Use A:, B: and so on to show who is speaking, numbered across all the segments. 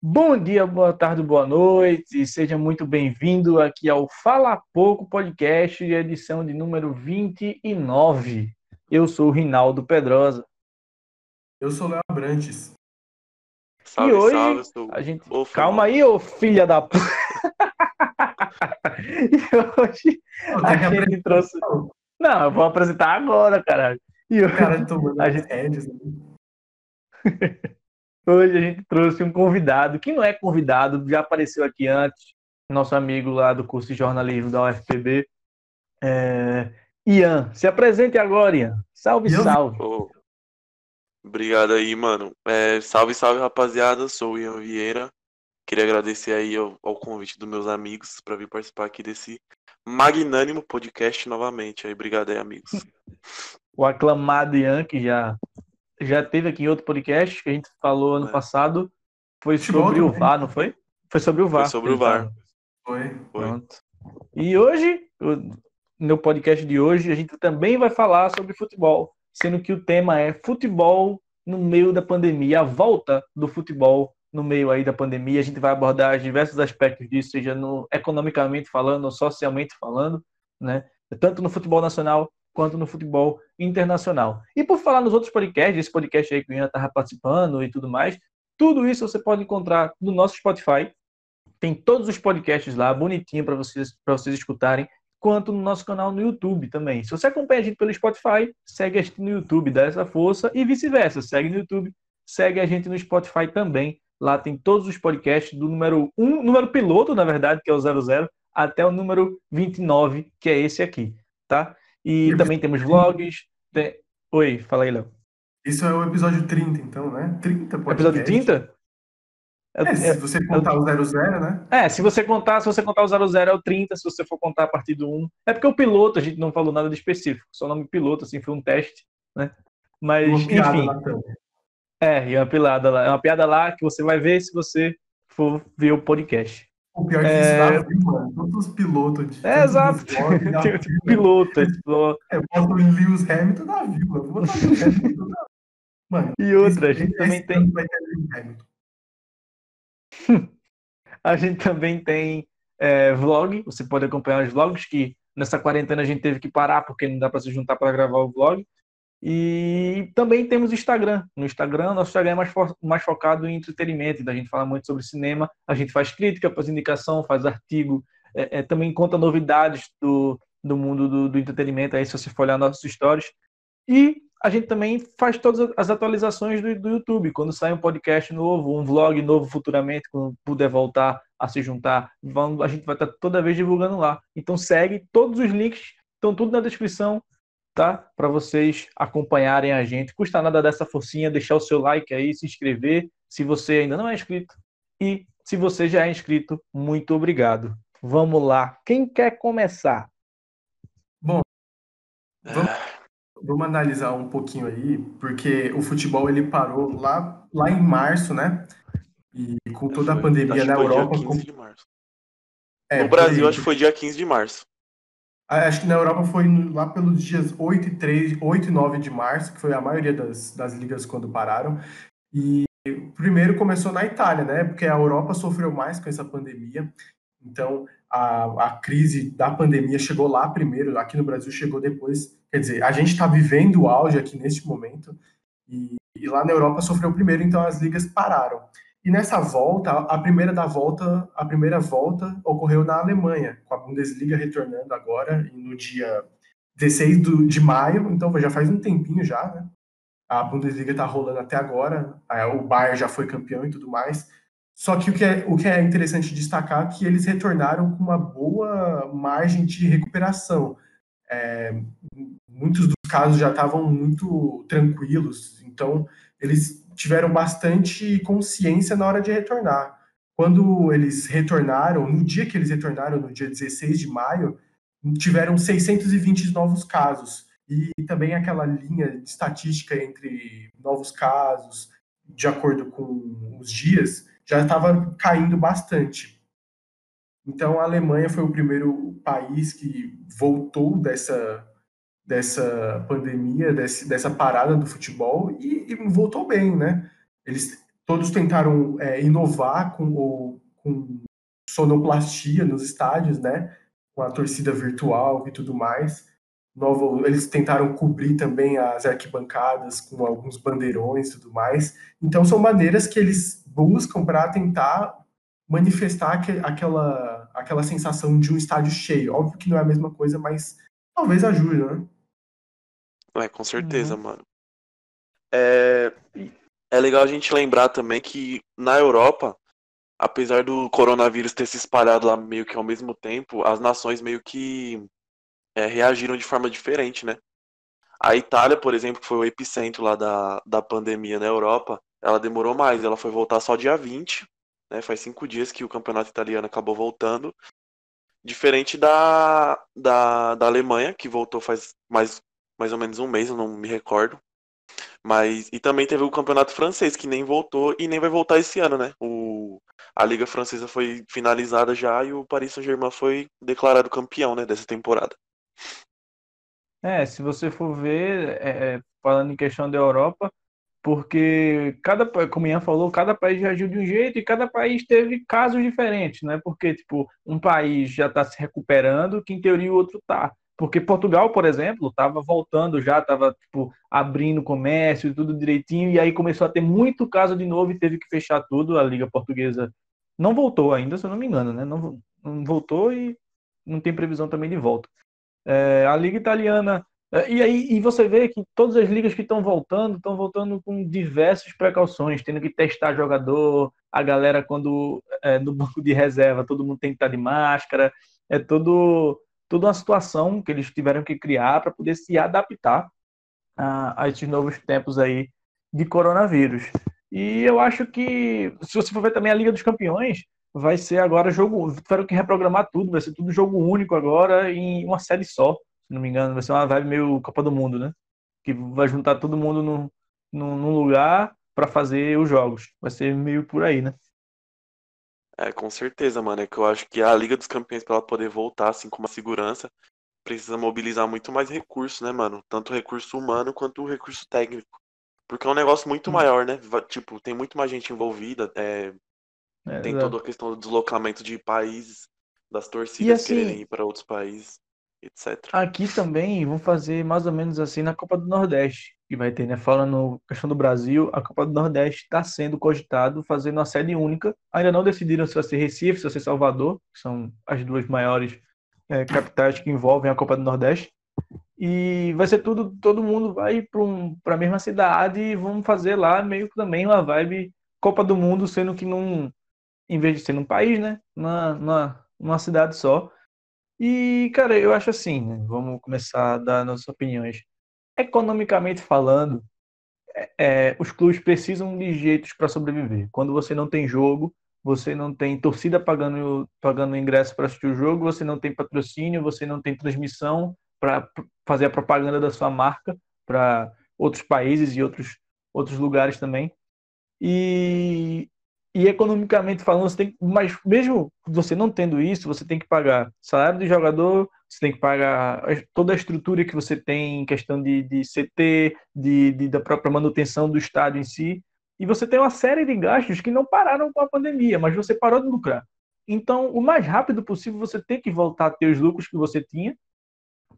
A: Bom dia, boa tarde, boa noite, seja muito bem-vindo aqui ao Fala Pouco Podcast, edição de número 29. Eu sou o Rinaldo Pedrosa.
B: Eu sou o Léo Abrantes.
A: Salve, e hoje salve, sou... a gente. Ô, Calma aí, ô filha da p. e hoje a gente trouxe. Não, eu vou apresentar agora, caralho. E hoje...
B: Cara, tomando a gente... Redes, né?
A: Hoje a gente trouxe um convidado, que não é convidado, já apareceu aqui antes, nosso amigo lá do curso de jornalismo da UFPB, é... Ian. Se apresente agora, Ian. Salve, Ian. salve. Oh.
C: Obrigado aí, mano. É, salve, salve, rapaziada. Sou o Ian Vieira. Queria agradecer aí ao, ao convite dos meus amigos para vir participar aqui desse magnânimo podcast novamente. Aí, obrigado aí, amigos.
A: o aclamado Ian, que já já teve aqui em outro podcast que a gente falou ano é. passado. Foi sobre o VAR, não foi? Foi sobre o VAR.
C: Foi sobre o VAR.
B: Foi.
A: Pronto. E hoje, no podcast de hoje, a gente também vai falar sobre futebol, sendo que o tema é futebol no meio da pandemia, a volta do futebol no meio aí da pandemia. A gente vai abordar diversos aspectos disso, seja no, economicamente falando, ou socialmente falando, né? Tanto no futebol nacional quanto no futebol internacional. E por falar nos outros podcasts, esse podcast aí que o Ian estava participando e tudo mais, tudo isso você pode encontrar no nosso Spotify. Tem todos os podcasts lá, bonitinho para vocês, vocês escutarem, quanto no nosso canal no YouTube também. Se você acompanha a gente pelo Spotify, segue a gente no YouTube, dá essa força, e vice-versa, segue no YouTube, segue a gente no Spotify também. Lá tem todos os podcasts do número 1, número piloto, na verdade, que é o 00, até o número 29, que é esse aqui, tá? E também temos vlogs. Tem... Oi, fala aí, Léo.
B: Isso é o episódio 30, então, né? 30
A: podcast. Episódio 30?
B: É, é, se você contar é, o 00, né?
A: É, se você contar, se você contar o 00 é o 30, se você for contar a partir do 1. É porque o piloto, a gente não falou nada de específico, só o nome piloto, assim, foi um teste, né? Mas, uma enfim. Lá é, e uma piada lá. É uma piada lá que você vai ver se você for ver o podcast.
B: O pior é que isso viu, mano. Todos os pilotos de.
A: É, exato. piloto.
B: É, eu boto o Lewis Hamilton na vila. Vou botar o Lewis Hamilton na
A: Mano, e outra, a gente também tem. a gente também tem é, vlog. Você pode acompanhar os vlogs que nessa quarentena a gente teve que parar porque não dá para se juntar para gravar o vlog. E também temos o Instagram. No Instagram, nosso Instagram é mais, fo mais focado em entretenimento, então a gente fala muito sobre cinema, a gente faz crítica, faz indicação, faz artigo, é, é, também conta novidades do, do mundo do, do, entretenimento, aí se você for olhar nossos stories. E a gente também faz todas as atualizações do, do YouTube. Quando sai um podcast novo, um vlog novo futuramente, quando puder voltar a se juntar, a gente vai estar toda vez divulgando lá. Então segue, todos os links estão tudo na descrição tá? Para vocês acompanharem a gente. Custa nada dessa forcinha, deixar o seu like aí, se inscrever, se você ainda não é inscrito. E se você já é inscrito, muito obrigado. Vamos lá. Quem quer começar?
B: Bom, vamos, vamos analisar um pouquinho aí, porque o futebol ele parou lá, lá em março, né? E com toda a pandemia na Europa.
C: Dia 15 de março. É, no Brasil, foi... acho que foi dia 15 de março.
B: Ah, acho que na Europa foi lá pelos dias 8 e, 3, 8 e 9 de março, que foi a maioria das, das ligas quando pararam. E primeiro começou na Itália, né? Porque a Europa sofreu mais com essa pandemia. Então, a, a crise da pandemia chegou lá primeiro, aqui no Brasil chegou depois. Quer dizer, a gente está vivendo o auge aqui neste momento. E, e lá na Europa sofreu primeiro, então as ligas pararam. E nessa volta, a primeira da volta, a primeira volta ocorreu na Alemanha, com a Bundesliga retornando agora no dia 16 do, de maio, então já faz um tempinho já, né? A Bundesliga tá rolando até agora, o Bayern já foi campeão e tudo mais. Só que o que é, o que é interessante destacar é que eles retornaram com uma boa margem de recuperação. É, muitos dos casos já estavam muito tranquilos, então eles tiveram bastante consciência na hora de retornar. Quando eles retornaram, no dia que eles retornaram, no dia 16 de maio, tiveram 620 novos casos. E também aquela linha de estatística entre novos casos, de acordo com os dias, já estava caindo bastante. Então, a Alemanha foi o primeiro país que voltou dessa dessa pandemia, desse, dessa parada do futebol e, e, voltou bem, né? Eles todos tentaram é, inovar com, com sonoplastia nos estádios, né? Com a torcida virtual e tudo mais. Novo, eles tentaram cobrir também as arquibancadas com alguns bandeirões e tudo mais. Então, são maneiras que eles buscam para tentar manifestar aquela, aquela sensação de um estádio cheio. Óbvio que não é a mesma coisa, mas talvez ajude, né?
C: É, com certeza, uhum. mano. É, é legal a gente lembrar também que na Europa, apesar do coronavírus ter se espalhado lá meio que ao mesmo tempo, as nações meio que é, reagiram de forma diferente, né? A Itália, por exemplo, que foi o epicentro lá da, da pandemia na Europa, ela demorou mais, ela foi voltar só dia 20, né? Faz cinco dias que o campeonato italiano acabou voltando. Diferente da, da, da Alemanha, que voltou faz mais, mais ou menos um mês, eu não me recordo. Mas, e também teve o campeonato francês, que nem voltou e nem vai voltar esse ano, né? O, a Liga Francesa foi finalizada já e o Paris Saint-Germain foi declarado campeão, né, dessa temporada.
A: É, se você for ver, é, é falando em questão da Europa, porque cada, como Ian falou, cada país reagiu de um jeito e cada país teve casos diferentes, né? Porque, tipo, um país já está se recuperando, que em teoria o outro tá. Porque Portugal, por exemplo, estava voltando já, estava tipo, abrindo comércio tudo direitinho, e aí começou a ter muito caso de novo e teve que fechar tudo. A Liga Portuguesa não voltou ainda, se eu não me engano, né? Não, não voltou e não tem previsão também de volta. É, a Liga Italiana. É, e aí e você vê que todas as ligas que estão voltando, estão voltando com diversas precauções, tendo que testar jogador, a galera quando é, no banco de reserva, todo mundo tem que estar de máscara, é todo toda uma situação que eles tiveram que criar para poder se adaptar a, a, esses novos tempos aí de coronavírus. E eu acho que, se você for ver também a Liga dos Campeões, vai ser agora jogo. Tiveram que reprogramar tudo, vai ser tudo jogo único agora em uma série só. Se não me engano, vai ser uma vibe meio Copa do Mundo, né? Que vai juntar todo mundo no, no, num lugar para fazer os jogos. Vai ser meio por aí, né?
C: É, com certeza, mano. É que eu acho que a Liga dos Campeões, para ela poder voltar, assim, com uma segurança, precisa mobilizar muito mais recursos, né, mano? Tanto recurso humano quanto recurso técnico. Porque é um negócio muito hum. maior, né? Tipo, tem muito mais gente envolvida, é... É, tem toda a questão do deslocamento de países, das torcidas assim, quererem ir para outros países, etc.
A: Aqui também vão fazer mais ou menos assim na Copa do Nordeste que vai ter, né? Falando questão do Brasil, a Copa do Nordeste está sendo cogitado fazendo uma sede única. Ainda não decidiram se vai ser Recife, se vai ser Salvador, que são as duas maiores é, capitais que envolvem a Copa do Nordeste. E vai ser tudo, todo mundo vai para um, a mesma cidade e vamos fazer lá meio que também uma vibe Copa do Mundo, sendo que num, em vez de ser num país, né? Numa, numa, numa cidade só. E, cara, eu acho assim, né? Vamos começar a dar nossas opiniões economicamente falando, é, é, os clubes precisam de jeitos para sobreviver. Quando você não tem jogo, você não tem torcida pagando, pagando ingresso para assistir o jogo, você não tem patrocínio, você não tem transmissão para fazer a propaganda da sua marca para outros países e outros, outros lugares também. E e economicamente falando, você tem, mas mesmo você não tendo isso, você tem que pagar salário de jogador, você tem que pagar toda a estrutura que você tem em questão de, de CT, de, de, da própria manutenção do estádio em si, e você tem uma série de gastos que não pararam com a pandemia, mas você parou de lucrar. Então, o mais rápido possível, você tem que voltar a ter os lucros que você tinha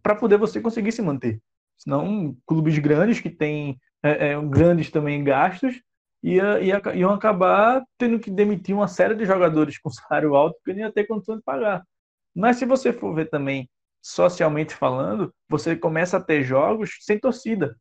A: para poder você conseguir se manter. Senão, clubes grandes que têm é, é, grandes também gastos ia, ia, iam acabar tendo que demitir uma série de jogadores com salário alto porque não ia ter condição de pagar. Mas se você for ver também, socialmente falando, você começa a ter jogos sem torcida.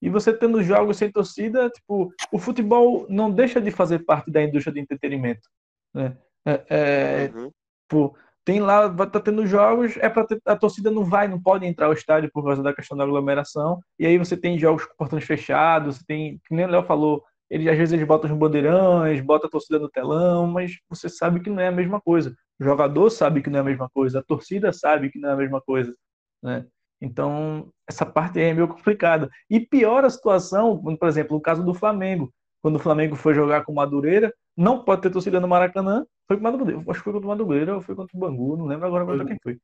A: E você tendo jogos sem torcida, tipo, o futebol não deixa de fazer parte da indústria de entretenimento. Né? É, é, uhum. tipo, tem lá, tá tendo jogos, é para a torcida não vai, não pode entrar ao estádio por causa da questão da aglomeração. E aí você tem jogos com portões fechados, você tem, que nem o Léo falou, ele, às vezes eles botam os bandeirões, botam a torcida no telão, mas você sabe que não é a mesma coisa. O jogador sabe que não é a mesma coisa, a torcida sabe que não é a mesma coisa. Né? Então, essa parte é meio complicada. E pior a situação, por exemplo, no caso do Flamengo. Quando o Flamengo foi jogar com o Madureira, não pode ter torcida no Maracanã. Foi com o Madureira. Acho que foi contra o Madureira ou foi contra o Bangu, não lembro agora contra quem foi.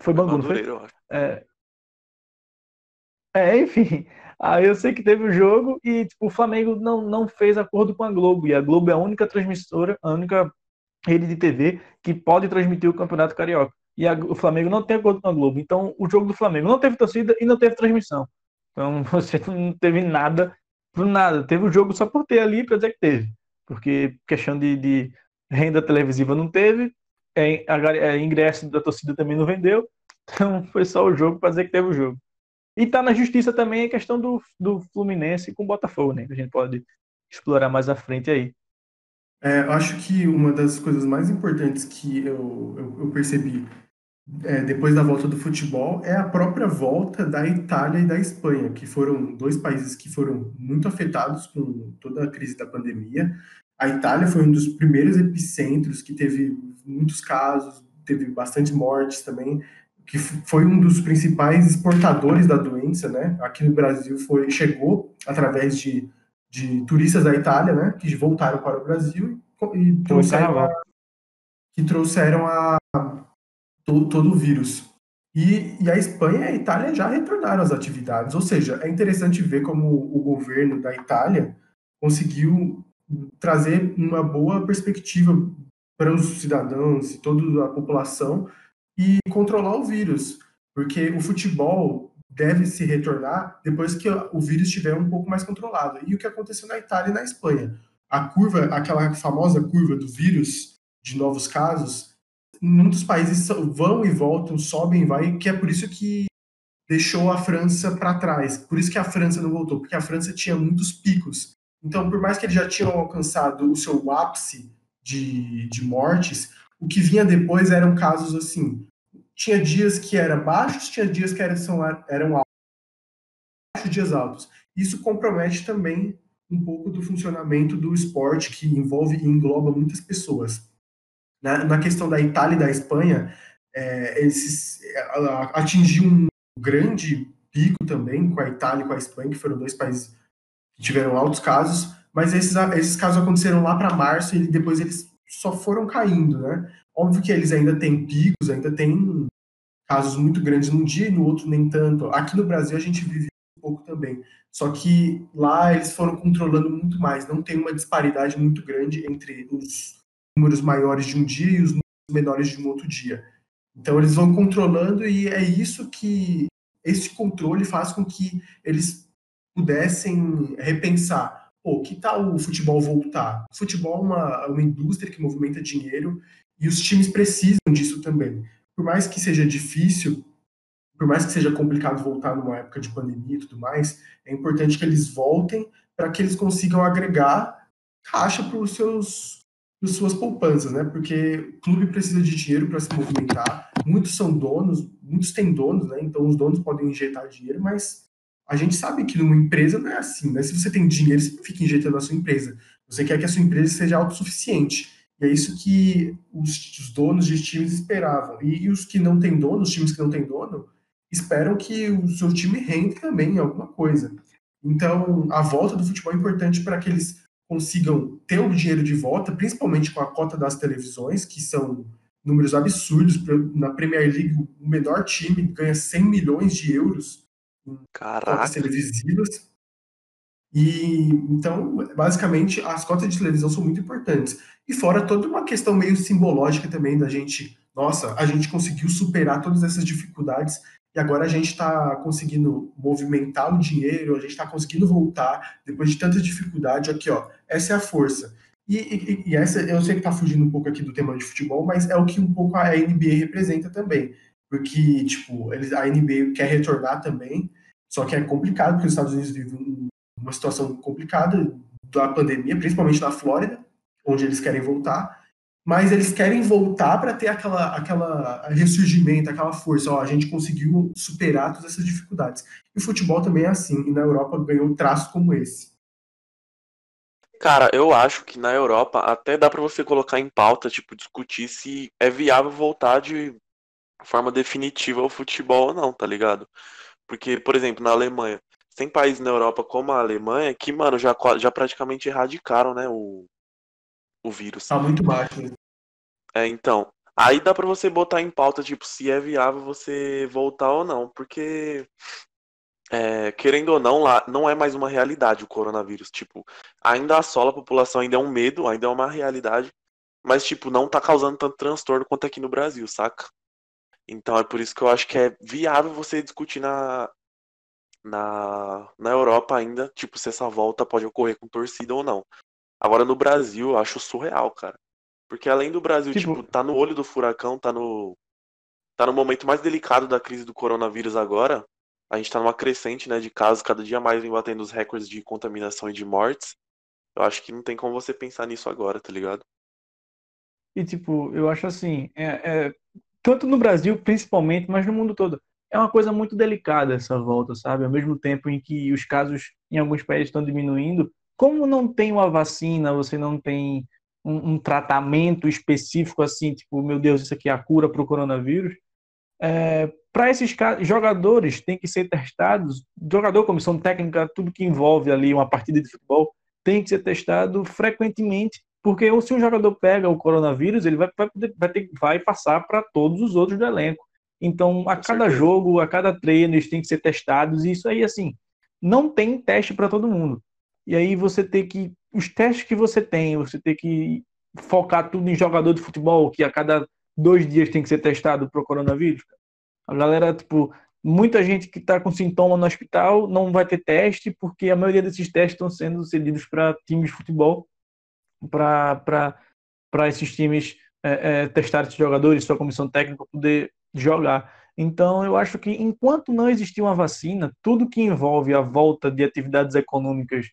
A: Foi Bangu, não foi? É, É, enfim. Aí eu sei que teve o jogo e tipo, o Flamengo não, não fez acordo com a Globo. E a Globo é a única transmissora, a única rede de TV que pode transmitir o Campeonato Carioca. E a, o Flamengo não tem acordo com a Globo. Então, o jogo do Flamengo não teve torcida e não teve transmissão. Então, você não teve nada por nada. Teve o jogo só por ter ali para dizer que teve. Porque questão de, de renda televisiva não teve, é, a, é, ingresso da torcida também não vendeu. Então, foi só o jogo para dizer que teve o jogo. E tá na justiça também a questão do, do Fluminense com o Botafogo, né? Que a gente pode explorar mais à frente aí.
B: É, acho que uma das coisas mais importantes que eu, eu, eu percebi é, depois da volta do futebol é a própria volta da Itália e da Espanha, que foram dois países que foram muito afetados com toda a crise da pandemia. A Itália foi um dos primeiros epicentros que teve muitos casos, teve bastante mortes também, que foi um dos principais exportadores da doença, né? Aqui no Brasil foi chegou através de, de turistas da Itália, né? Que voltaram para o Brasil e, e trouxeram a, que trouxeram a todo, todo o vírus. E, e, a Espanha e a Itália já retornaram às atividades, ou seja, é interessante ver como o governo da Itália conseguiu trazer uma boa perspectiva para os cidadãos e toda a população e controlar o vírus, porque o futebol deve se retornar depois que o vírus estiver um pouco mais controlado. E o que aconteceu na Itália e na Espanha? A curva, aquela famosa curva do vírus de novos casos, muitos países vão e voltam, sobem e vai, que é por isso que deixou a França para trás. Por isso que a França não voltou, porque a França tinha muitos picos. Então, por mais que eles já tinham alcançado o seu ápice de, de mortes, o que vinha depois eram casos assim. Tinha dias que eram baixos, tinha dias que eram, eram altos, dias altos. Isso compromete também um pouco do funcionamento do esporte, que envolve e engloba muitas pessoas. Na, na questão da Itália e da Espanha, é, esses, atingiu um grande pico também com a Itália e com a Espanha, que foram dois países que tiveram altos casos, mas esses, esses casos aconteceram lá para março e depois eles só foram caindo, né? Óbvio que eles ainda têm picos, ainda tem casos muito grandes num dia e no outro nem tanto. Aqui no Brasil a gente vive um pouco também. Só que lá eles foram controlando muito mais, não tem uma disparidade muito grande entre os números maiores de um dia e os números menores de um outro dia. Então eles vão controlando e é isso que esse controle faz com que eles pudessem repensar. Pô, que tal o futebol voltar? O futebol é uma, uma indústria que movimenta dinheiro e os times precisam disso também. Por mais que seja difícil, por mais que seja complicado voltar numa época de pandemia e tudo mais, é importante que eles voltem para que eles consigam agregar caixa para os seus suas poupanças, né? Porque o clube precisa de dinheiro para se movimentar. Muitos são donos, muitos têm donos, né? Então os donos podem injetar dinheiro, mas a gente sabe que numa empresa não é assim, né? Se você tem dinheiro, você fica injetando na sua empresa. Você quer que a sua empresa seja autossuficiente. E é isso que os, os donos de times esperavam. E, e, os que não têm dono, os times que não têm dono, esperam que o seu time rende também em alguma coisa. Então, a volta do futebol é importante para que eles consigam ter o dinheiro de volta, principalmente com a cota das televisões, que são números absurdos. Na Premier League, o menor time ganha 100 milhões de euros Caraca. cotas televisivas. E então, basicamente, as cotas de televisão são muito importantes. E fora toda uma questão meio simbológica também da gente, nossa, a gente conseguiu superar todas essas dificuldades e agora a gente está conseguindo movimentar o dinheiro, a gente está conseguindo voltar depois de tanta dificuldade. Aqui, ó, essa é a força. E, e, e essa, eu sei que está fugindo um pouco aqui do tema de futebol, mas é o que um pouco a NBA representa também. Porque, tipo, eles, a NBA quer retornar também, só que é complicado, porque os Estados Unidos vivem uma situação complicada da pandemia, principalmente na Flórida, onde eles querem voltar mas eles querem voltar para ter aquela, aquela ressurgimento, aquela força. Ó, a gente conseguiu superar todas essas dificuldades. E o futebol também é assim, e na Europa ganhou um traço como esse.
C: Cara, eu acho que na Europa até dá para você colocar em pauta, tipo, discutir se é viável voltar de forma definitiva ao futebol ou não, tá ligado? Porque, por exemplo, na Alemanha, tem países na Europa como a Alemanha que, mano, já, já praticamente erradicaram, né, o, o vírus.
B: Tá muito baixo. Né?
C: É, então. Aí dá para você botar em pauta, tipo, se é viável você voltar ou não. Porque é, querendo ou não, lá não é mais uma realidade o coronavírus. Tipo, ainda assola a população, ainda é um medo, ainda é uma realidade, mas, tipo, não tá causando tanto transtorno quanto aqui no Brasil, saca? Então é por isso que eu acho que é viável você discutir na, na, na Europa ainda, tipo, se essa volta pode ocorrer com torcida ou não. Agora no Brasil, eu acho surreal, cara. Porque além do Brasil, tipo, tipo tá no olho do furacão, tá no. tá no momento mais delicado da crise do coronavírus agora. A gente tá numa crescente, né, de casos, cada dia mais vem batendo os recordes de contaminação e de mortes. Eu acho que não tem como você pensar nisso agora, tá ligado?
A: E, tipo, eu acho assim, é, é, tanto no Brasil, principalmente, mas no mundo todo, é uma coisa muito delicada essa volta, sabe? Ao mesmo tempo em que os casos em alguns países estão diminuindo, como não tem uma vacina, você não tem um, um tratamento específico assim, tipo, meu Deus, isso aqui é a cura para o coronavírus, é, para esses jogadores tem que ser testados, jogador, comissão técnica, tudo que envolve ali uma partida de futebol, tem que ser testado frequentemente, porque se um jogador pega o coronavírus, ele vai, vai, vai, ter, vai passar para todos os outros do elenco. Então, a cada jogo, a cada treino, eles têm que ser testados, e isso aí, assim, não tem teste para todo mundo. E aí você tem que. Os testes que você tem, você tem que focar tudo em jogador de futebol, que a cada dois dias tem que ser testado para o coronavírus. A galera, tipo, muita gente que está com sintoma no hospital não vai ter teste, porque a maioria desses testes estão sendo cedidos para times de futebol, para esses times é, é, testar esses jogadores, sua comissão técnica poder jogar. Então, eu acho que enquanto não existir uma vacina, tudo que envolve a volta de atividades econômicas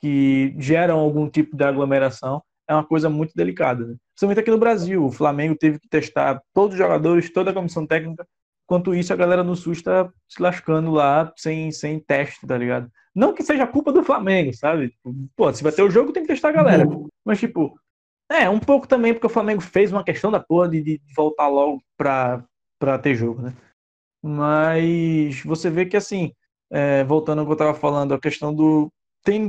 A: que geram algum tipo de aglomeração é uma coisa muito delicada. Né? Principalmente aqui no Brasil, o Flamengo teve que testar todos os jogadores, toda a comissão técnica. Enquanto isso, a galera no Sul está se lascando lá sem, sem teste, tá ligado? Não que seja culpa do Flamengo, sabe? Tipo, pô, se vai ter o jogo, tem que testar a galera. Mas, tipo, é, um pouco também porque o Flamengo fez uma questão da porra de, de voltar logo pra, pra ter jogo, né? Mas você vê que, assim, é, voltando ao que eu tava falando, a questão do. Tem,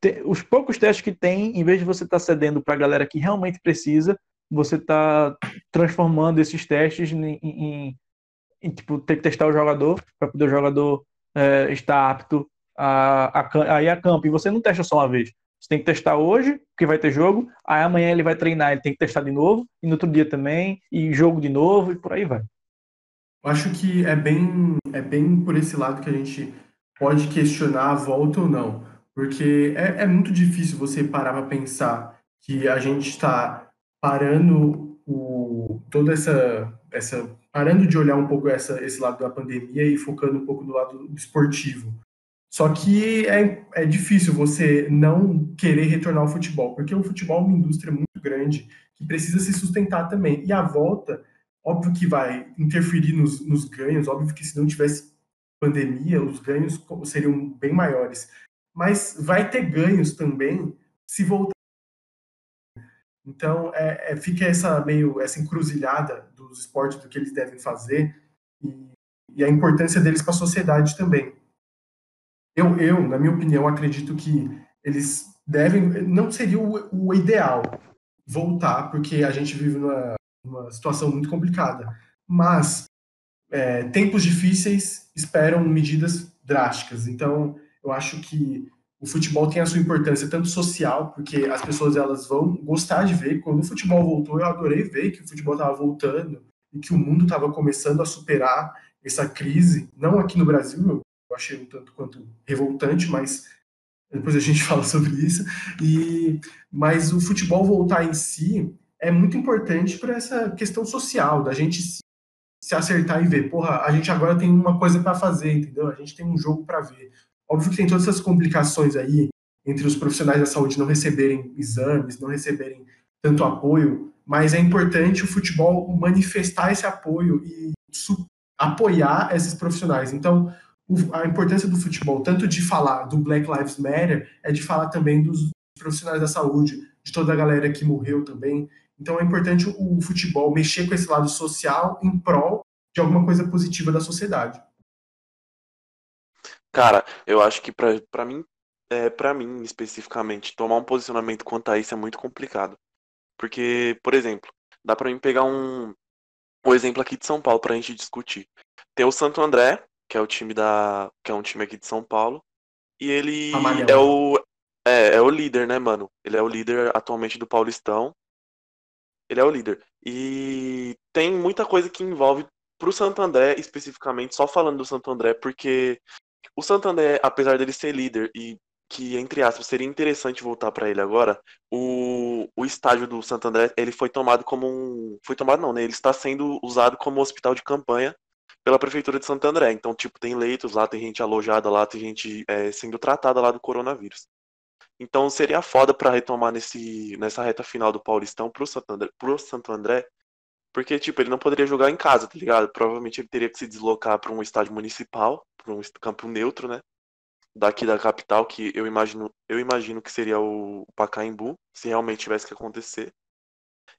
A: tem os poucos testes que tem, em vez de você estar tá cedendo para a galera que realmente precisa, você está transformando esses testes em, em, em, tipo, ter que testar o jogador para poder o jogador é, estar apto a, a, a a campo. E você não testa só uma vez. Você tem que testar hoje, porque vai ter jogo, aí amanhã ele vai treinar, ele tem que testar de novo, e no outro dia também, e jogo de novo, e por aí vai.
B: Acho que é bem, é bem por esse lado que a gente pode questionar a volta ou não. Porque é, é muito difícil você parar para pensar que a gente está parando o, toda essa, essa. parando de olhar um pouco essa, esse lado da pandemia e focando um pouco no lado esportivo. Só que é, é difícil você não querer retornar ao futebol, porque o futebol é uma indústria muito grande que precisa se sustentar também. E a volta, óbvio que vai interferir nos, nos ganhos, óbvio que se não tivesse pandemia, os ganhos seriam bem maiores mas vai ter ganhos também se voltar. Então, é, é, fica essa meio essa encruzilhada dos esportes do que eles devem fazer e, e a importância deles para a sociedade também. Eu, eu, na minha opinião, acredito que eles devem, não seria o, o ideal voltar, porque a gente vive numa, numa situação muito complicada. Mas é, tempos difíceis esperam medidas drásticas. Então, eu acho que o futebol tem a sua importância tanto social, porque as pessoas elas vão gostar de ver. Quando o futebol voltou, eu adorei ver que o futebol estava voltando e que o mundo estava começando a superar essa crise. Não aqui no Brasil, eu achei um tanto quanto revoltante, mas depois a gente fala sobre isso. E mas o futebol voltar em si é muito importante para essa questão social da gente se, se acertar e ver. Porra, a gente agora tem uma coisa para fazer, entendeu? A gente tem um jogo para ver. Óbvio que tem todas essas complicações aí entre os profissionais da saúde não receberem exames, não receberem tanto apoio, mas é importante o futebol manifestar esse apoio e apoiar esses profissionais. Então, a importância do futebol, tanto de falar do Black Lives Matter, é de falar também dos profissionais da saúde, de toda a galera que morreu também. Então, é importante o futebol mexer com esse lado social em prol de alguma coisa positiva da sociedade.
C: Cara, eu acho que pra mim, é, pra mim especificamente, tomar um posicionamento quanto a isso é muito complicado. Porque, por exemplo, dá pra mim pegar um, um exemplo aqui de São Paulo pra gente discutir. Tem o Santo André, que é o time da. que é um time aqui de São Paulo. E ele é o. É, é o líder, né, mano? Ele é o líder atualmente do Paulistão. Ele é o líder. E tem muita coisa que envolve pro Santo André, especificamente, só falando do Santo André, porque o Santo André, apesar dele ser líder e que, entre aspas, seria interessante voltar para ele agora, o, o estádio do Santo André, ele foi tomado como um... Foi tomado não, né? Ele está sendo usado como hospital de campanha pela Prefeitura de Santo André. Então, tipo, tem leitos lá, tem gente alojada lá, tem gente é, sendo tratada lá do coronavírus. Então, seria foda para retomar nesse, nessa reta final do Paulistão pro Santo, André, pro Santo André, porque, tipo, ele não poderia jogar em casa, tá ligado? Provavelmente ele teria que se deslocar para um estádio municipal, para um campo neutro, né? daqui da capital, que eu imagino, eu imagino que seria o Pacaembu, se realmente tivesse que acontecer.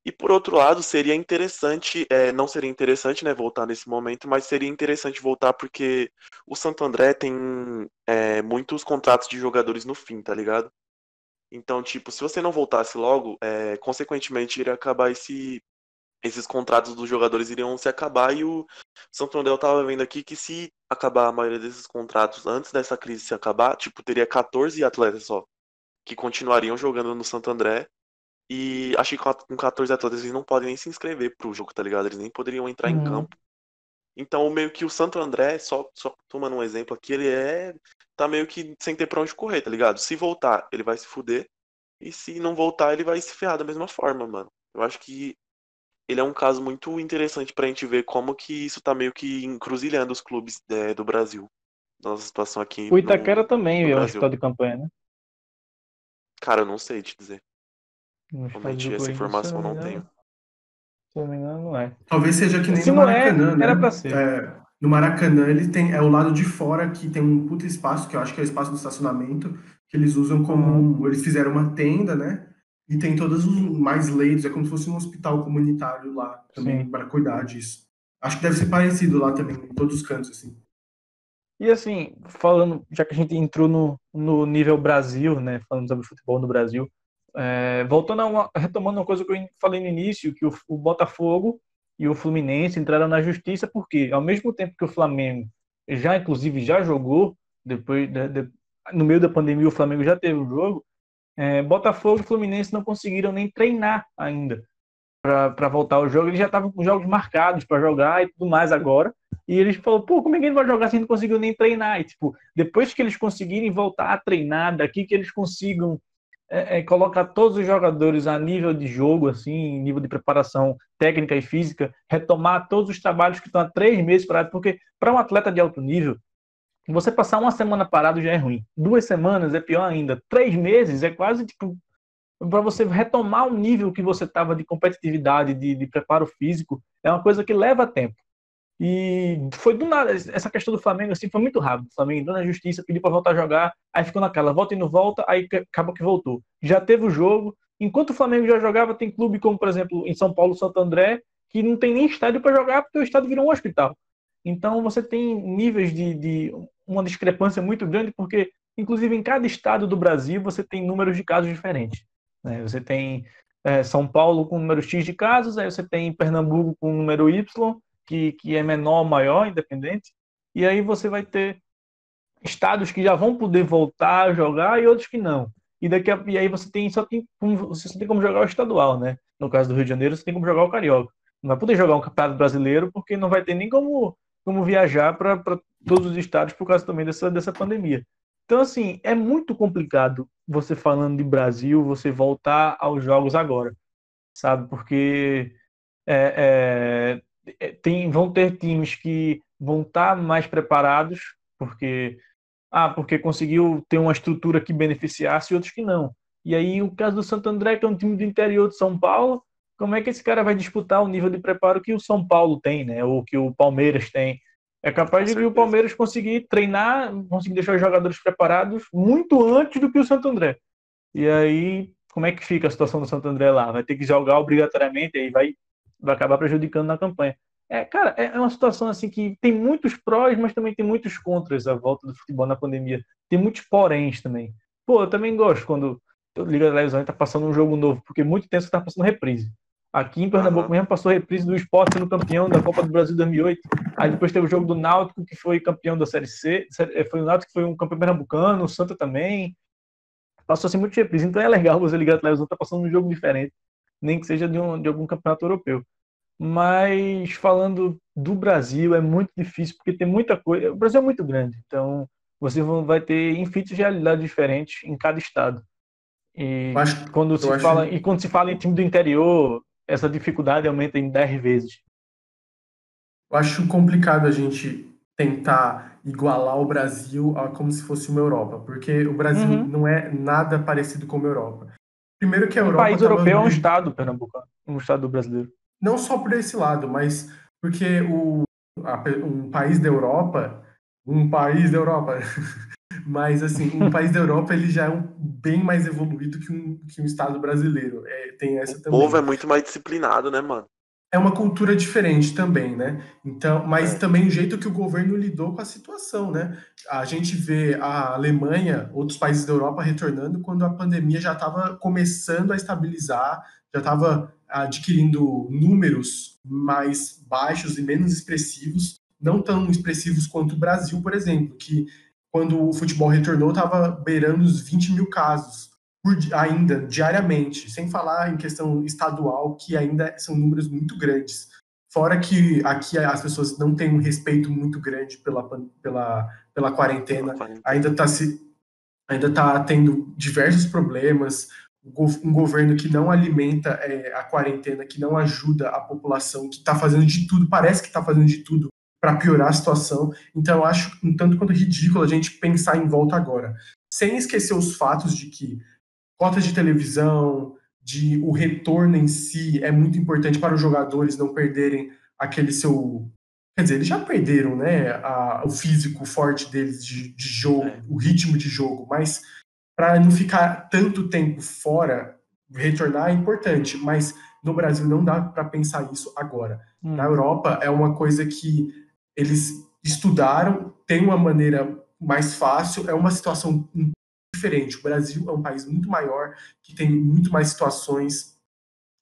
C: E por outro lado, seria interessante, é, não seria interessante, né, voltar nesse momento, mas seria interessante voltar porque o Santo André tem é, muitos contratos de jogadores no fim, tá ligado? Então, tipo, se você não voltasse logo, é, consequentemente iria acabar esse esses contratos dos jogadores iriam se acabar e o Santo André estava vendo aqui que se acabar a maioria desses contratos antes dessa crise se acabar, tipo, teria 14 atletas só que continuariam jogando no Santo André. E acho que com 14 atletas eles não podem nem se inscrever pro jogo, tá ligado? Eles nem poderiam entrar uhum. em campo. Então, meio que o Santo André, só, só tomando um exemplo aqui, ele é. tá meio que sem ter pra onde correr, tá ligado? Se voltar, ele vai se fuder. E se não voltar, ele vai se ferrar da mesma forma, mano. Eu acho que ele é um caso muito interessante para a gente ver como que isso está meio que encruzilhando os clubes é, do Brasil. Nossa situação aqui.
A: O Itaquera no, também no é um hospital de campanha, né?
C: Cara, eu não sei te dizer. Realmente essa informação não, não tenho.
A: Se não me engano, não é.
B: Talvez seja que nem Se no é, Maracanã, é, né? Era pra ser. É, no Maracanã ele tem é o lado de fora que tem um puta espaço, que eu acho que é o espaço do estacionamento, que eles usam como. Uhum. Eles fizeram uma tenda, né? E tem todos os mais leitos, é como se fosse um hospital comunitário lá também para cuidar disso. Acho que deve ser parecido lá também, em todos os cantos, assim.
A: E assim, falando, já que a gente entrou no, no nível Brasil, né, falando sobre futebol no Brasil, é, voltando a uma, retomando uma coisa que eu falei no início, que o, o Botafogo e o Fluminense entraram na justiça porque, ao mesmo tempo que o Flamengo já, inclusive, já jogou, depois de, de, no meio da pandemia o Flamengo já teve um jogo, é, Botafogo e Fluminense não conseguiram nem treinar ainda para voltar ao jogo. Eles já estavam com jogos marcados para jogar e tudo mais agora. E eles falaram, pô, como é que ele vai jogar se não conseguiu nem treinar? E, tipo, depois que eles conseguirem voltar a treinar, daqui que eles consigam é, é, colocar todos os jogadores a nível de jogo, assim, nível de preparação técnica e física, retomar todos os trabalhos que estão há três meses parados, porque para um atleta de alto nível, você passar uma semana parado já é ruim. Duas semanas é pior ainda. Três meses é quase tipo para você retomar o nível que você estava de competitividade, de, de, preparo físico, é uma coisa que leva tempo. E foi do nada, essa questão do Flamengo assim foi muito rápido. O Flamengo entrou na justiça, pediu para voltar a jogar, aí ficou naquela, volta e não volta, aí acabou que voltou. Já teve o jogo. Enquanto o Flamengo já jogava, tem clube como, por exemplo, em São Paulo, Santo André, que não tem nem estádio para jogar porque o estádio virou um hospital. Então você tem níveis de, de uma discrepância muito grande, porque, inclusive, em cada estado do Brasil você tem números de casos diferentes. Né? Você tem é, São Paulo com número X de casos, aí você tem Pernambuco com número Y, que, que é menor ou maior, independente, e aí você vai ter estados que já vão poder voltar a jogar e outros que não. E, daqui a, e aí você tem só tem você só tem como jogar o estadual, né? No caso do Rio de Janeiro, você tem como jogar o carioca. Não vai poder jogar um campeonato brasileiro porque não vai ter nem como como viajar para todos os estados por causa também dessa, dessa pandemia. Então, assim, é muito complicado você falando de Brasil, você voltar aos jogos agora, sabe? Porque é, é tem, vão ter times que vão estar mais preparados, porque ah, porque conseguiu ter uma estrutura que beneficiasse e outros que não. E aí o caso do Santo André, que é um time do interior de São Paulo, como é que esse cara vai disputar o nível de preparo que o São Paulo tem, né? Ou que o Palmeiras tem. É capaz de o Palmeiras conseguir treinar, conseguir deixar os jogadores preparados muito antes do que o Santo André. E aí, como é que fica a situação do Santo André lá? Vai ter que jogar obrigatoriamente, aí vai, vai acabar prejudicando na campanha. É, cara, é, é uma situação assim que tem muitos prós, mas também tem muitos contras a volta do futebol na pandemia. Tem muitos poréns também. Pô, eu também gosto quando Liga da Televisão tá passando um jogo novo, porque muito tempo você tá passando reprise. Aqui em Pernambuco mesmo passou a reprise do esporte sendo campeão da Copa do Brasil 2008. Aí depois teve o jogo do Náutico, que foi campeão da Série C. Eh, foi o Náutico que foi um campeão pernambucano, o Santa também. Passou assim muito reprise. Então é legal você ligar a televisão, tá passando um jogo diferente, nem que seja de, um, de algum campeonato europeu. Mas falando do Brasil, é muito difícil, porque tem muita coisa. O Brasil é muito grande, então você vai ter infinitas realidades diferentes em cada estado. E acho, quando se fala e quando se fala em time do interior, essa dificuldade aumenta em 10 vezes.
B: Eu acho complicado a gente tentar igualar o Brasil a como se fosse uma Europa, porque o Brasil uhum. não é nada parecido com a Europa.
A: Primeiro que a Europa. O país europeu é um estado pernambucano, um estado brasileiro.
B: Não só por esse lado, mas porque o, a, um país da Europa, um país da Europa, mas assim, um país da Europa ele já é um, bem mais evoluído que um, que um estado brasileiro. É, tem essa
C: o
B: também.
C: O povo é muito mais disciplinado, né, mano?
B: É uma cultura diferente também, né? Então, mas é. também o jeito que o governo lidou com a situação, né? A gente vê a Alemanha, outros países da Europa retornando quando a pandemia já estava começando a estabilizar, já estava adquirindo números mais baixos e menos expressivos, não tão expressivos quanto o Brasil, por exemplo, que quando o futebol retornou, estava beirando os 20 mil casos por, ainda diariamente, sem falar em questão estadual, que ainda são números muito grandes. Fora que aqui as pessoas não têm um respeito muito grande pela, pela, pela quarentena, ainda está se ainda está tendo diversos problemas, um governo que não alimenta é, a quarentena, que não ajuda a população, que está fazendo de tudo, parece que está fazendo de tudo para piorar a situação. Então, eu acho um tanto quanto ridículo a gente pensar em volta agora. Sem esquecer os fatos de que cotas de televisão, de o retorno em si é muito importante para os jogadores não perderem aquele seu. Quer dizer, eles já perderam né, a, o físico forte deles de, de jogo, é. o ritmo de jogo, mas para não ficar tanto tempo fora, retornar é importante, mas no Brasil não dá para pensar isso agora. Hum. Na Europa é uma coisa que eles estudaram, tem uma maneira mais fácil, é uma situação diferente. O Brasil é um país muito maior, que tem muito mais situações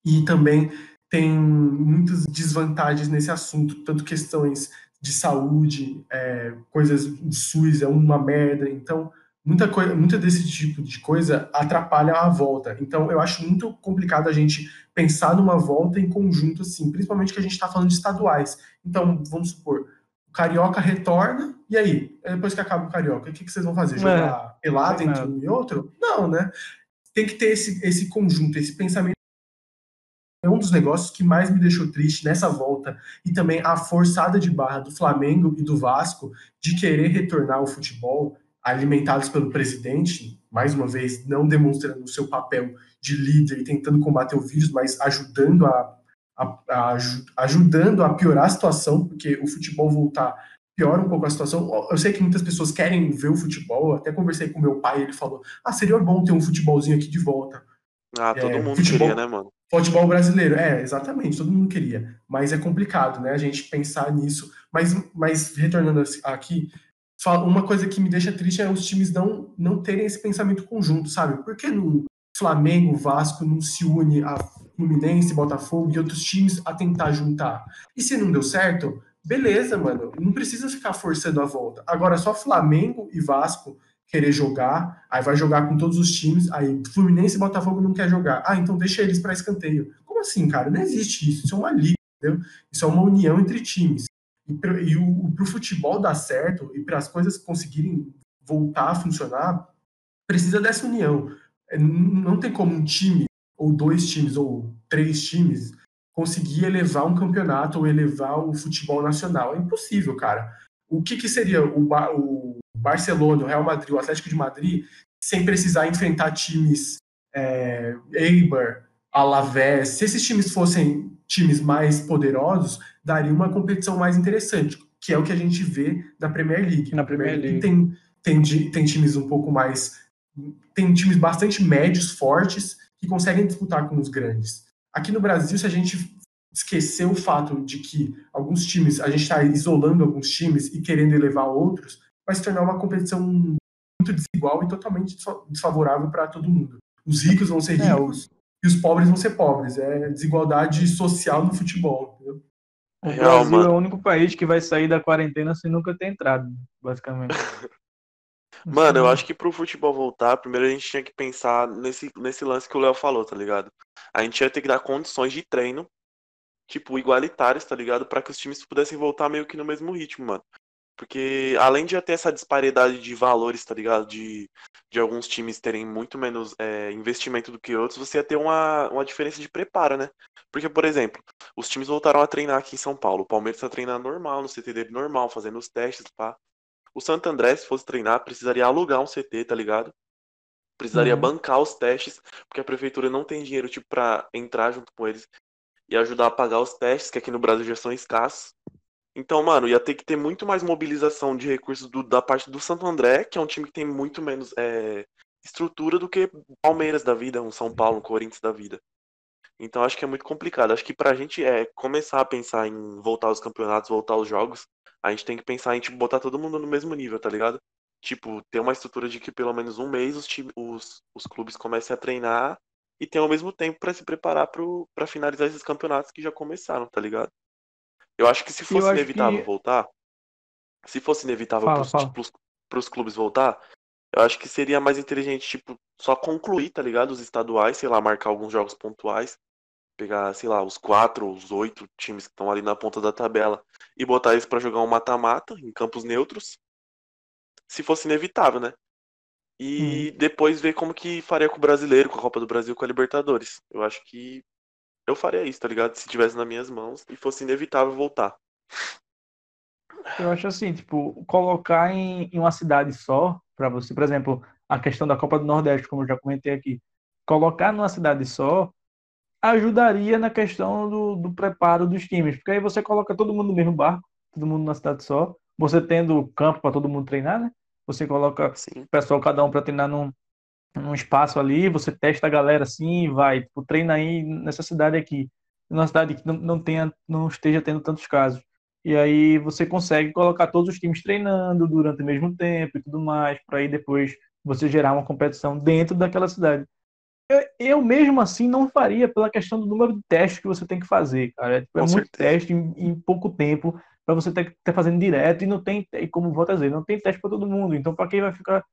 B: e também tem muitas desvantagens nesse assunto, tanto questões de saúde, é, coisas de SUS é uma merda, então muita coisa, muita desse tipo de coisa atrapalha a volta. Então eu acho muito complicado a gente pensar numa volta em conjunto assim, principalmente que a gente está falando de estaduais. Então vamos supor Carioca retorna, e aí? Depois que acaba o Carioca, o que, que vocês vão fazer? Jogar é, pelado entre um e outro? Não, né? Tem que ter esse, esse conjunto, esse pensamento. É um dos negócios que mais me deixou triste nessa volta, e também a forçada de barra do Flamengo e do Vasco de querer retornar ao futebol, alimentados pelo presidente, mais uma vez, não demonstrando o seu papel de líder e tentando combater o vírus, mas ajudando a a, a, ajudando a piorar a situação, porque o futebol voltar piora um pouco a situação. Eu sei que muitas pessoas querem ver o futebol, eu até conversei com meu pai, ele falou: ah, seria bom ter um futebolzinho aqui de volta.
C: Ah, todo é, mundo futebol, queria, né, mano?
B: Futebol brasileiro, é, exatamente, todo mundo queria. Mas é complicado, né, a gente pensar nisso. Mas, mas retornando aqui, uma coisa que me deixa triste é os times não, não terem esse pensamento conjunto, sabe? Por que no Flamengo, Vasco não se une a Fluminense, Botafogo e outros times a tentar juntar. E se não deu certo, beleza, mano. Não precisa ficar forçando a volta. Agora, só Flamengo e Vasco querer jogar, aí vai jogar com todos os times, aí Fluminense e Botafogo não quer jogar. Ah, então deixa eles para escanteio. Como assim, cara? Não existe isso. Isso é uma liga, entendeu? Isso é uma união entre times. E, para o futebol dar certo e para as coisas conseguirem voltar a funcionar, precisa dessa união. É, não tem como um time ou dois times, ou três times, conseguir elevar um campeonato ou elevar o futebol nacional. É impossível, cara. O que, que seria o, ba o Barcelona, o Real Madrid, o Atlético de Madrid, sem precisar enfrentar times é, Eibar, Alavés? Se esses times fossem times mais poderosos, daria uma competição mais interessante, que é o que a gente vê na Premier League.
A: Na Premier League.
B: Tem, tem, tem times um pouco mais. Tem times bastante médios, fortes, que conseguem disputar com os grandes. Aqui no Brasil, se a gente esquecer o fato de que alguns times, a gente está isolando alguns times e querendo elevar outros, vai se tornar uma competição muito desigual e totalmente desfavorável para todo mundo. Os ricos vão ser é, ricos é, e os pobres vão ser pobres. É desigualdade social no futebol. Entendeu?
A: O Real, Brasil mano. é o único país que vai sair da quarentena sem nunca ter entrado, basicamente.
C: Mano, eu acho que pro futebol voltar, primeiro a gente tinha que pensar nesse, nesse lance que o Léo falou, tá ligado? A gente ia ter que dar condições de treino, tipo, igualitárias, tá ligado? para que os times pudessem voltar meio que no mesmo ritmo, mano. Porque além de já ter essa disparidade de valores, tá ligado? De, de alguns times terem muito menos é, investimento do que outros, você ia ter uma, uma diferença de preparo, né? Porque, por exemplo, os times voltaram a treinar aqui em São Paulo. O Palmeiras tá treinando normal, no CT dele normal, fazendo os testes, pá. O Santo André, se fosse treinar, precisaria alugar um CT, tá ligado? Precisaria uhum. bancar os testes, porque a prefeitura não tem dinheiro, tipo, pra entrar junto com eles e ajudar a pagar os testes, que aqui no Brasil já são escassos. Então, mano, ia ter que ter muito mais mobilização de recursos do, da parte do Santo André, que é um time que tem muito menos é, estrutura do que Palmeiras da vida, um São Paulo, um Corinthians da vida. Então acho que é muito complicado. Acho que pra gente é começar a pensar em voltar aos campeonatos, voltar aos jogos, a gente tem que pensar em tipo, botar todo mundo no mesmo nível, tá ligado? Tipo, ter uma estrutura de que pelo menos um mês os, time, os, os clubes comecem a treinar e tenham ao mesmo tempo para se preparar para finalizar esses campeonatos que já começaram, tá ligado? Eu acho que se fosse inevitável que... voltar, se fosse inevitável. Tipo, pros clubes voltar, eu acho que seria mais inteligente, tipo, só concluir, tá ligado? Os estaduais, sei lá, marcar alguns jogos pontuais pegar, sei lá, os quatro os oito times que estão ali na ponta da tabela e botar eles para jogar um mata-mata em campos neutros, se fosse inevitável, né? E hum. depois ver como que faria com o brasileiro, com a Copa do Brasil, com a Libertadores. Eu acho que eu faria isso, tá ligado? Se tivesse nas minhas mãos e fosse inevitável voltar.
A: Eu acho assim, tipo, colocar em, em uma cidade só, para você, por exemplo, a questão da Copa do Nordeste, como eu já comentei aqui, colocar numa cidade só ajudaria na questão do, do preparo dos times, porque aí você coloca todo mundo no mesmo barco, todo mundo na cidade só, você tendo campo para todo mundo treinar, né? Você coloca o pessoal, cada um para treinar num, num espaço ali, você testa a galera assim, vai, tipo, treina aí nessa cidade aqui, numa cidade que não, não, tenha, não esteja tendo tantos casos. E aí você consegue colocar todos os times treinando durante o mesmo tempo e tudo mais, para aí depois você gerar uma competição dentro daquela cidade eu, eu, mesmo assim não faria pela questão do número de testes que você tem que fazer, cara. É, tipo, é muito certeza. teste em, em, pouco tempo para você ter que estar fazendo direto e não tem, e como vou dizer, não tem teste para todo mundo. Então, para quem vai ficar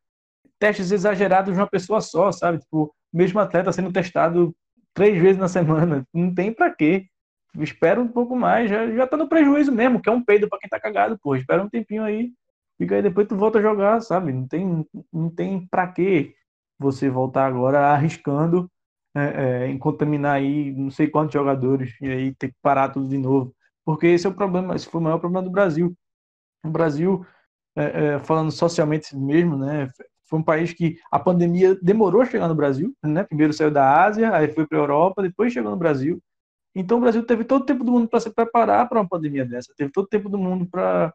A: testes exagerados de uma pessoa só, sabe? Tipo, mesmo atleta sendo testado três vezes na semana, não tem para quê. Espera um pouco mais, já, já tá no prejuízo mesmo, que é um peido para quem tá cagado, pô. Espera um tempinho aí, fica aí depois tu volta a jogar, sabe? Não tem, não tem para quê você voltar agora arriscando é, é, em contaminar aí não sei quantos jogadores e aí ter que parar tudo de novo. Porque esse é o problema, esse foi o maior problema do Brasil. O Brasil, é, é falando socialmente mesmo, né, foi um país que a pandemia demorou a chegar no Brasil, né? Primeiro saiu da Ásia, aí foi para a Europa, depois chegou no Brasil. Então o Brasil teve todo o tempo do mundo para se preparar para uma pandemia dessa, teve todo o tempo do mundo para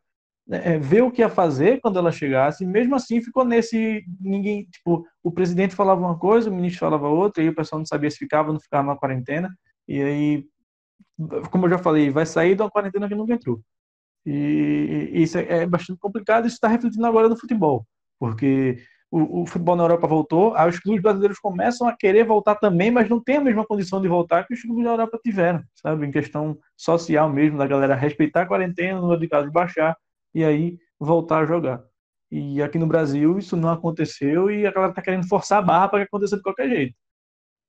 A: é, ver o que ia fazer quando ela chegasse, e mesmo assim ficou nesse. Ninguém, tipo, o presidente falava uma coisa, o ministro falava outra, e o pessoal não sabia se ficava ou não ficava na quarentena, e aí, como eu já falei, vai sair de uma quarentena que nunca entrou. E, e isso é, é bastante complicado, isso está refletindo agora no futebol, porque o, o, futebol na Europa voltou, aí os clubes brasileiros começam a querer voltar também, mas não tem a mesma condição de voltar que os clubes da Europa tiveram, sabe? Em questão social mesmo, da galera respeitar a quarentena, o número de casos baixar, e aí voltar a jogar. E aqui no Brasil isso não aconteceu e a galera tá querendo forçar a barra para que aconteça de qualquer jeito.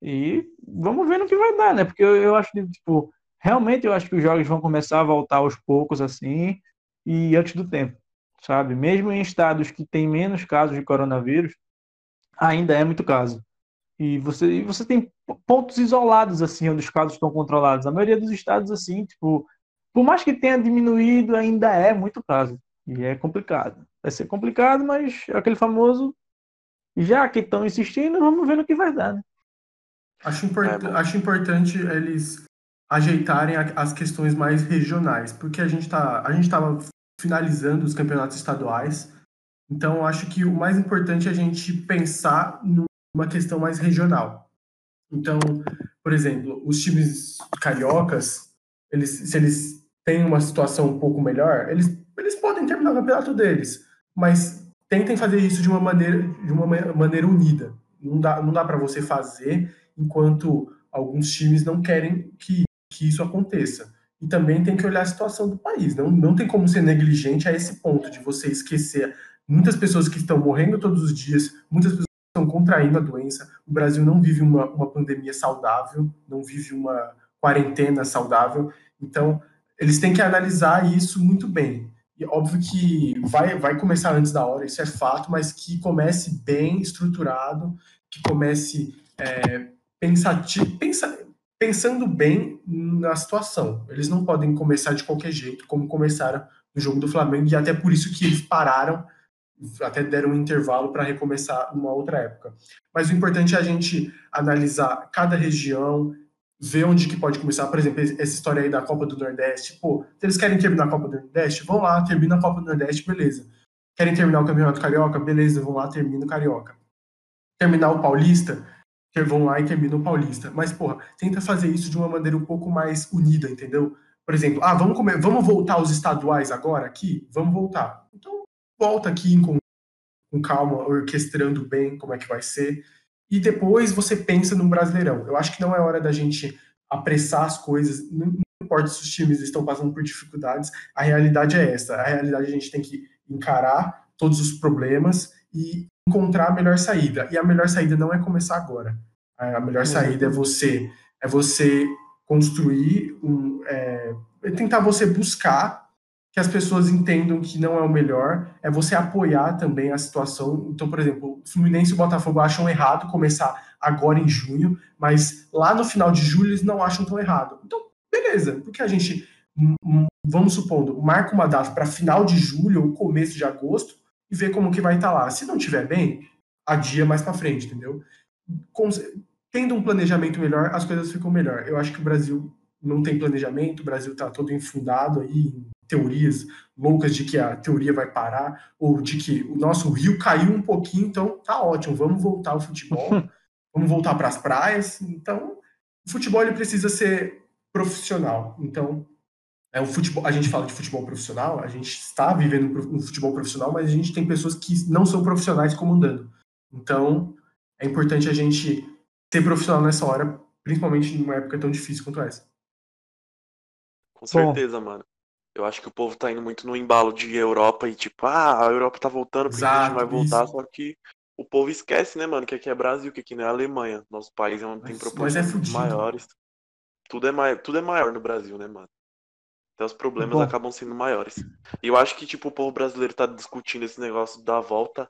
A: E vamos ver no que vai dar, né? Porque eu, eu acho que, tipo, realmente eu acho que os jogos vão começar a voltar aos poucos, assim, e antes do tempo, sabe? Mesmo em estados que tem menos casos de coronavírus, ainda é muito caso. E você, e você tem pontos isolados, assim, onde os casos estão controlados. A maioria dos estados, assim, tipo, por mais que tenha diminuído, ainda é muito caso. E é complicado. Vai ser complicado, mas é aquele famoso, já que estão insistindo, vamos ver no que vai dar. Né?
B: Acho, import é acho importante eles ajeitarem as questões mais regionais, porque a gente tá, a gente estava finalizando os campeonatos estaduais, então acho que o mais importante é a gente pensar numa questão mais regional. Então, por exemplo, os times cariocas, eles, se eles têm uma situação um pouco melhor, eles, eles podem terminar o campeonato deles, mas tentem fazer isso de uma maneira, de uma maneira unida. Não dá, não dá para você fazer enquanto alguns times não querem que, que isso aconteça. E também tem que olhar a situação do país. Não, não tem como ser negligente a esse ponto de você esquecer muitas pessoas que estão morrendo todos os dias, muitas pessoas que estão contraindo a doença. O Brasil não vive uma, uma pandemia saudável, não vive uma quarentena saudável. Então, eles têm que analisar isso muito bem. E óbvio que vai, vai começar antes da hora, isso é fato, mas que comece bem estruturado, que comece é, pensativo, pensa, pensando bem na situação. Eles não podem começar de qualquer jeito, como começaram no jogo do Flamengo, e até por isso que eles pararam, até deram um intervalo para recomeçar numa outra época. Mas o importante é a gente analisar cada região, ver onde que pode começar. Por exemplo, essa história aí da Copa do Nordeste. Pô, se eles querem terminar a Copa do Nordeste, vão lá, termina a Copa do Nordeste, beleza. Querem terminar o Campeonato Carioca? Beleza, vão lá, termina o Carioca. Terminar o Paulista? Vão lá e termina o Paulista. Mas, porra, tenta fazer isso de uma maneira um pouco mais unida, entendeu? Por exemplo, ah, vamos, comer, vamos voltar aos estaduais agora aqui? Vamos voltar. Então, volta aqui com, com calma, orquestrando bem como é que vai ser e depois você pensa num Brasileirão. Eu acho que não é hora da gente apressar as coisas, não importa se os times estão passando por dificuldades, a realidade é essa. A realidade a gente tem que encarar todos os problemas e encontrar a melhor saída. E a melhor saída não é começar agora. A melhor saída é você é você construir um, é, tentar você buscar que as pessoas entendam que não é o melhor, é você apoiar também a situação. Então, por exemplo, Fluminense e Botafogo acham errado começar agora em junho, mas lá no final de julho eles não acham tão errado. Então, beleza, porque a gente, vamos supondo, marca uma data para final de julho ou começo de agosto e vê como que vai estar tá lá. Se não tiver bem, adia mais para frente, entendeu? Tendo um planejamento melhor, as coisas ficam melhor. Eu acho que o Brasil não tem planejamento, o Brasil está todo infundado aí teorias loucas de que a teoria vai parar, ou de que o nosso rio caiu um pouquinho, então tá ótimo, vamos voltar ao futebol, vamos voltar para as praias. Então, o futebol ele precisa ser profissional. Então, é o futebol, a gente fala de futebol profissional, a gente está vivendo um futebol profissional, mas a gente tem pessoas que não são profissionais comandando. Então, é importante a gente ser profissional nessa hora, principalmente numa época tão difícil quanto essa.
C: Com certeza, Bom, mano. Eu acho que o povo tá indo muito no embalo de Europa e tipo, ah, a Europa tá voltando, porque Exato, a gente vai voltar, isso. só que o povo esquece, né, mano, que aqui é Brasil, que aqui não é Alemanha. Nosso país é onde tem proporções é maiores. Tudo é, mai... Tudo é maior no Brasil, né, mano? Então os problemas Bom. acabam sendo maiores. E eu acho que, tipo, o povo brasileiro tá discutindo esse negócio da volta.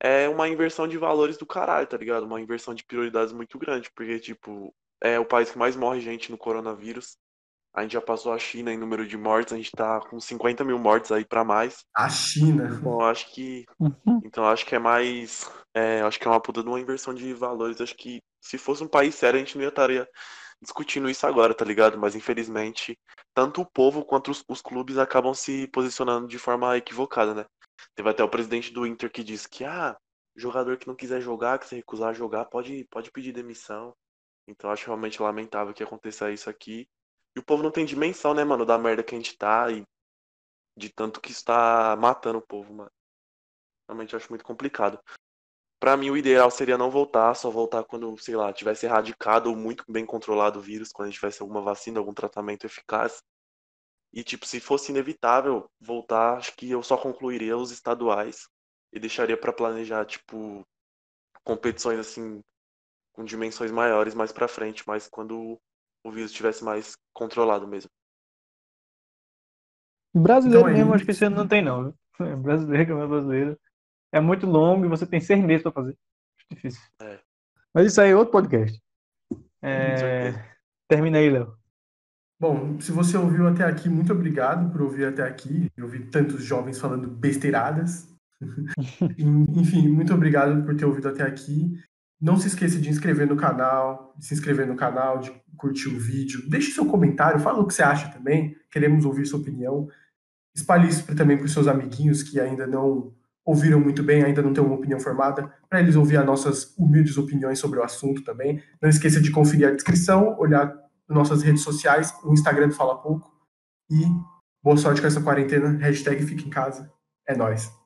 C: É uma inversão de valores do caralho, tá ligado? Uma inversão de prioridades muito grande. Porque, tipo, é o país que mais morre gente no coronavírus. A gente já passou a China em número de mortes, a gente tá com 50 mil mortes aí para mais.
B: A China.
C: Então acho que. Uhum. Então acho que é mais. É, acho que é uma puta de uma inversão de valores. Acho que se fosse um país sério, a gente não estaria discutindo isso agora, tá ligado? Mas infelizmente, tanto o povo quanto os, os clubes acabam se posicionando de forma equivocada, né? Teve até o presidente do Inter que disse que, ah, jogador que não quiser jogar, que se recusar a jogar, pode, pode pedir demissão. Então acho realmente lamentável que aconteça isso aqui. E o povo não tem dimensão, né, mano, da merda que a gente tá e de tanto que está matando o povo, mano. Realmente acho muito complicado. Para mim, o ideal seria não voltar, só voltar quando, sei lá, tivesse erradicado ou muito bem controlado o vírus, quando a gente tivesse alguma vacina, algum tratamento eficaz. E, tipo, se fosse inevitável voltar, acho que eu só concluiria os estaduais e deixaria para planejar, tipo, competições, assim, com dimensões maiores mais para frente, mas quando o vírus estivesse mais controlado mesmo.
A: Brasileiro então, mesmo, acho que esse ano não tem, não. Viu? Brasileiro, que é brasileiro. É muito longo e você tem seis meses para fazer. Difícil. É. Mas isso aí é outro podcast. É... Termina aí, Léo.
B: Bom, se você ouviu até aqui, muito obrigado por ouvir até aqui. Eu vi tantos jovens falando besteiradas. Enfim, muito obrigado por ter ouvido até aqui. Não se esqueça de inscrever no canal, de se inscrever no canal, de curtir o vídeo. Deixe seu comentário, fala o que você acha também. Queremos ouvir sua opinião. Espalhe isso também para os seus amiguinhos que ainda não ouviram muito bem, ainda não têm uma opinião formada, para eles ouvir as nossas humildes opiniões sobre o assunto também. Não esqueça de conferir a descrição, olhar nossas redes sociais, o Instagram do Fala Pouco. E boa sorte com essa quarentena. Hashtag fica em casa. É nóis.